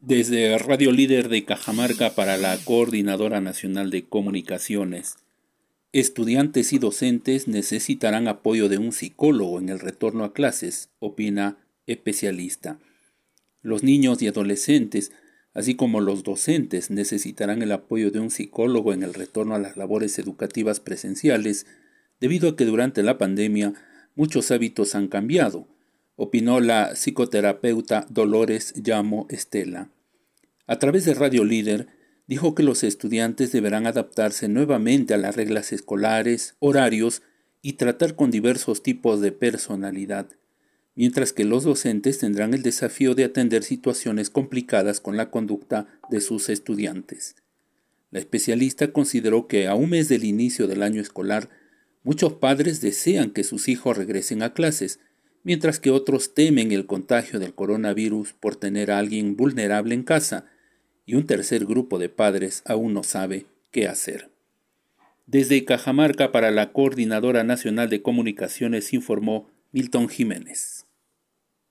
Desde Radio Líder de Cajamarca para la Coordinadora Nacional de Comunicaciones, estudiantes y docentes necesitarán apoyo de un psicólogo en el retorno a clases, opina especialista. Los niños y adolescentes, así como los docentes, necesitarán el apoyo de un psicólogo en el retorno a las labores educativas presenciales, debido a que durante la pandemia muchos hábitos han cambiado opinó la psicoterapeuta Dolores Llamo Estela. A través de Radio Líder, dijo que los estudiantes deberán adaptarse nuevamente a las reglas escolares, horarios y tratar con diversos tipos de personalidad, mientras que los docentes tendrán el desafío de atender situaciones complicadas con la conducta de sus estudiantes. La especialista consideró que a un mes del inicio del año escolar, muchos padres desean que sus hijos regresen a clases, mientras que otros temen el contagio del coronavirus por tener a alguien vulnerable en casa, y un tercer grupo de padres aún no sabe qué hacer. Desde Cajamarca para la Coordinadora Nacional de Comunicaciones informó Milton Jiménez.